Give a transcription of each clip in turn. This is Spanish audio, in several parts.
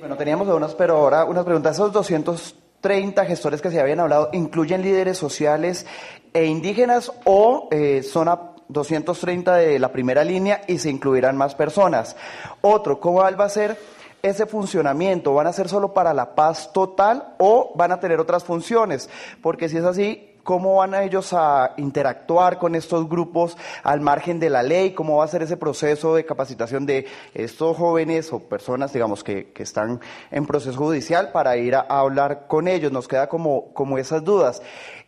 Bueno, teníamos unas, pero ahora unas preguntas. Esos 230 gestores que se habían hablado, ¿incluyen líderes sociales e indígenas o eh, son a 230 de la primera línea y se incluirán más personas? Otro, ¿cómo va a ser ese funcionamiento? ¿Van a ser solo para la paz total o van a tener otras funciones? Porque si es así, ¿Cómo van ellos a interactuar con estos grupos al margen de la ley? ¿Cómo va a ser ese proceso de capacitación de estos jóvenes o personas, digamos, que, que están en proceso judicial para ir a, hablar con ellos? Nos queda como, como esas dudas.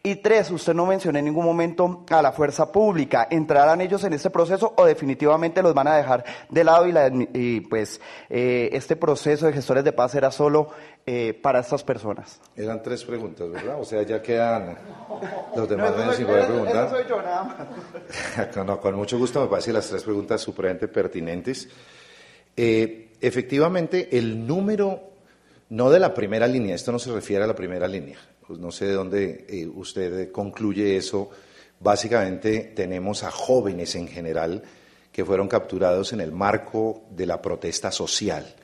Y tres, usted no mencionó en ningún momento a la fuerza pública. ¿Entrarán ellos en este proceso o definitivamente los van a dejar de lado y, pues eh, este proceso de gestores de paz será solo eh, para estas personas? Eran tres preguntas, ¿verdad? O sea, ya quedan los demás no, poder preguntar. soy yo nada más. con mucho gusto me parece las tres preguntas supremamente pertinentes. Eh, efectivamente, el número, no de la primera línea, esto no se refiere a la primera línea, pues no sé de dónde eh, usted concluye eso. Básicamente tenemos a jóvenes en general que fueron capturados en el marco de la protesta social,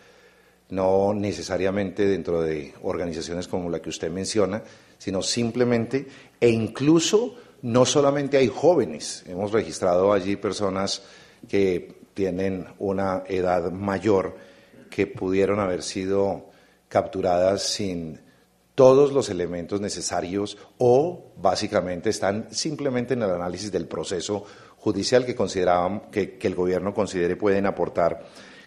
no necesariamente dentro de organizaciones como la que usted menciona, sino simplemente, e incluso no solamente hay jóvenes, hemos registrado allí personas que tienen una edad mayor que pudieron haber sido capturadas sin todos los elementos necesarios o básicamente están simplemente en el análisis del proceso judicial que, que, que el gobierno considere pueden aportar.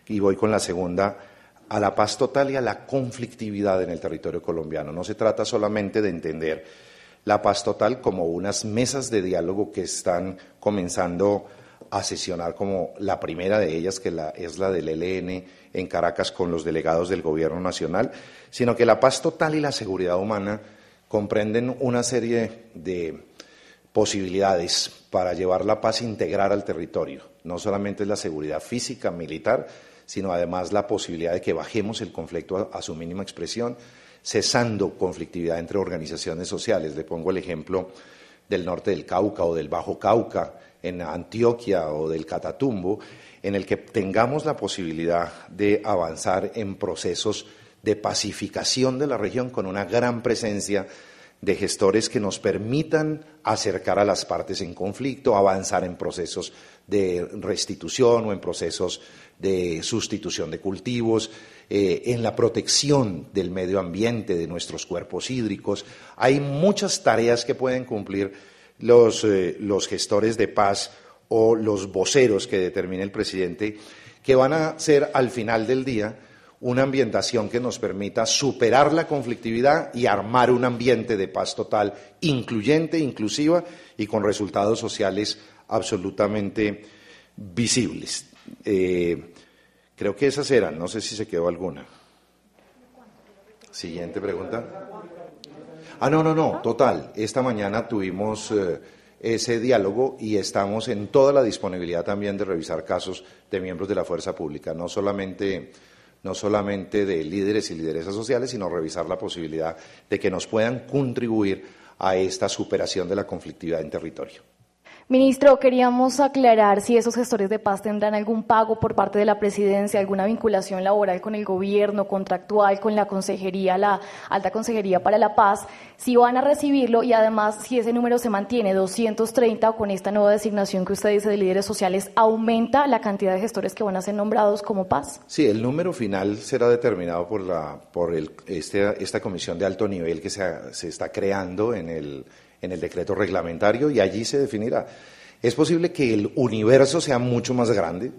Y voy con la segunda, a la paz total y a la conflictividad en el territorio colombiano. No se trata solamente de entender la paz total como unas mesas de diálogo que están comenzando a sesionar como la primera de ellas, que es la del ELN en Caracas con los delegados del Gobierno Nacional, sino que la paz total y la seguridad humana comprenden una serie de posibilidades para llevar la paz integrar al territorio. No solamente es la seguridad física, militar, sino además la posibilidad de que bajemos el conflicto a, su mínima expresión, cesando conflictividad entre organizaciones sociales. Le pongo el ejemplo del norte del Cauca o del Bajo Cauca, en Antioquia o del Catatumbo, en el que tengamos la posibilidad de avanzar en procesos de pacificación de la región con una gran presencia de gestores que nos permitan acercar a las partes en conflicto, avanzar en procesos de restitución o en procesos de sustitución de cultivos, eh, en la protección del medio ambiente, de nuestros cuerpos hídricos. Hay muchas tareas que pueden cumplir los, eh, los gestores de paz o los voceros que determine el presidente, que van a ser al final del día una ambientación que nos permita superar la conflictividad y armar un ambiente de paz total, incluyente, inclusiva y con resultados sociales absolutamente visibles. Eh, creo que esas eran, no sé si se quedó alguna. Siguiente pregunta. Ah, no, no, no, total. Esta mañana tuvimos eh, ese diálogo y estamos en toda la disponibilidad también de revisar casos de miembros de la fuerza pública, no solamente, no solamente de líderes y lideresas sociales, sino revisar la posibilidad de que nos puedan contribuir a esta superación de la conflictividad en territorio. Ministro, queríamos aclarar si esos gestores de paz tendrán algún pago por parte de la presidencia, alguna vinculación laboral con el gobierno, contractual, con la consejería, la alta consejería para la paz, si van a recibirlo y además si ese número se mantiene 230 o con esta nueva designación que usted dice de líderes sociales, ¿aumenta la cantidad de gestores que van a ser nombrados como paz? Sí, el número final será determinado por, la, por el, este, esta comisión de alto nivel que se, se está creando en el en el decreto reglamentario y allí se definirá. Es posible que el universo sea mucho más grande,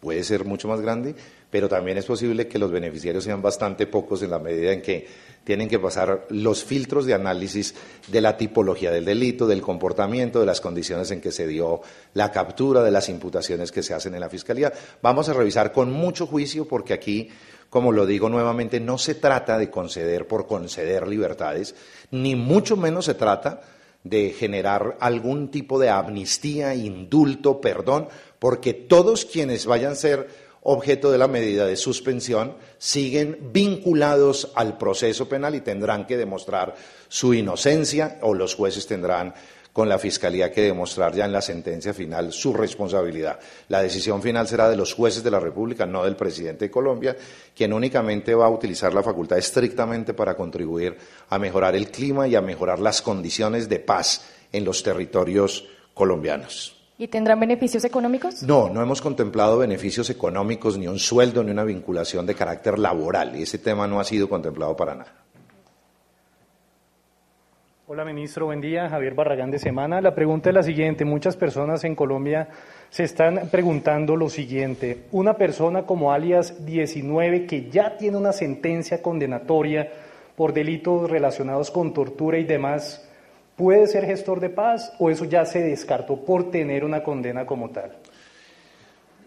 puede ser mucho más grande, pero también es posible que los beneficiarios sean bastante pocos en la medida en que tienen que pasar los filtros de análisis de la tipología del delito, del comportamiento, de las condiciones en que se dio la captura, de las imputaciones que se hacen en la Fiscalía. Vamos a revisar con mucho juicio porque aquí, como lo digo nuevamente, no se trata de conceder por conceder libertades, ni mucho menos se trata de generar algún tipo de amnistía, indulto, perdón, porque todos quienes vayan a ser objeto de la medida de suspensión siguen vinculados al proceso penal y tendrán que demostrar su inocencia o los jueces tendrán con la Fiscalía que demostrar ya en la sentencia final su responsabilidad. La decisión final será de los jueces de la República, no del presidente de Colombia, quien únicamente va a utilizar la facultad estrictamente para contribuir a mejorar el clima y a mejorar las condiciones de paz en los territorios colombianos. ¿Y tendrán beneficios económicos? No, no hemos contemplado beneficios económicos, ni un sueldo, ni una vinculación de carácter laboral. Y ese tema no ha sido contemplado para nada. Hola, ministro. Buen día. Javier Barragán de Semana. La pregunta es la siguiente. Muchas personas en Colombia se están preguntando lo siguiente. Una persona como alias 19 que ya tiene una sentencia condenatoria por delitos relacionados con tortura y demás, ¿puede ser gestor de paz o eso ya se descartó por tener una condena como tal?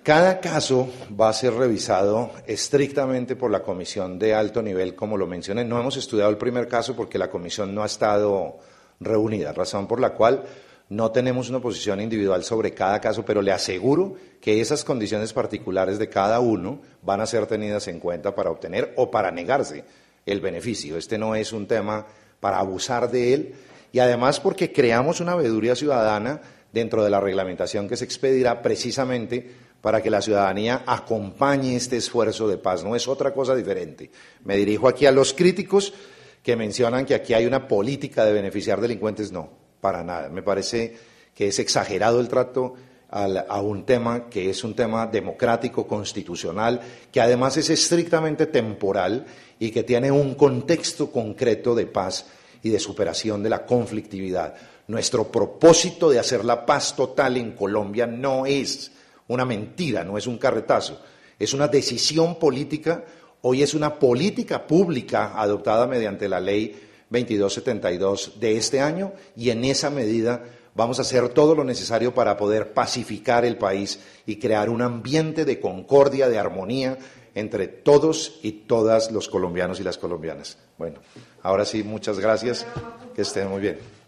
Cada caso va a ser revisado estrictamente por la comisión de alto nivel, como lo mencioné. No hemos estudiado el primer caso porque la comisión no ha estado reunida, razón por la cual no tenemos una posición individual sobre cada caso, pero le aseguro que esas condiciones particulares de cada uno van a ser tenidas en cuenta para obtener o para negarse el beneficio. Este no es un tema para abusar de él, y además porque creamos una veeduría ciudadana dentro de la reglamentación que se expedirá precisamente para que la ciudadanía acompañe este esfuerzo de paz. No es otra cosa diferente. Me dirijo aquí a los críticos que mencionan que aquí hay una política de beneficiar delincuentes. No, para nada. Me parece que es exagerado el trato a un tema que es un tema democrático, constitucional, que además es estrictamente temporal y que tiene un contexto concreto de paz y de superación de la conflictividad. Nuestro propósito de hacer la paz total en Colombia no es una mentira, no es un carretazo, es una decisión política, hoy es una política pública adoptada mediante la ley 2272 de este año y en esa medida vamos a hacer todo lo necesario para poder pacificar el país y crear un ambiente de concordia, de armonía entre todos y todas los colombianos y las colombianas. Bueno, ahora sí, muchas gracias, que estén muy bien.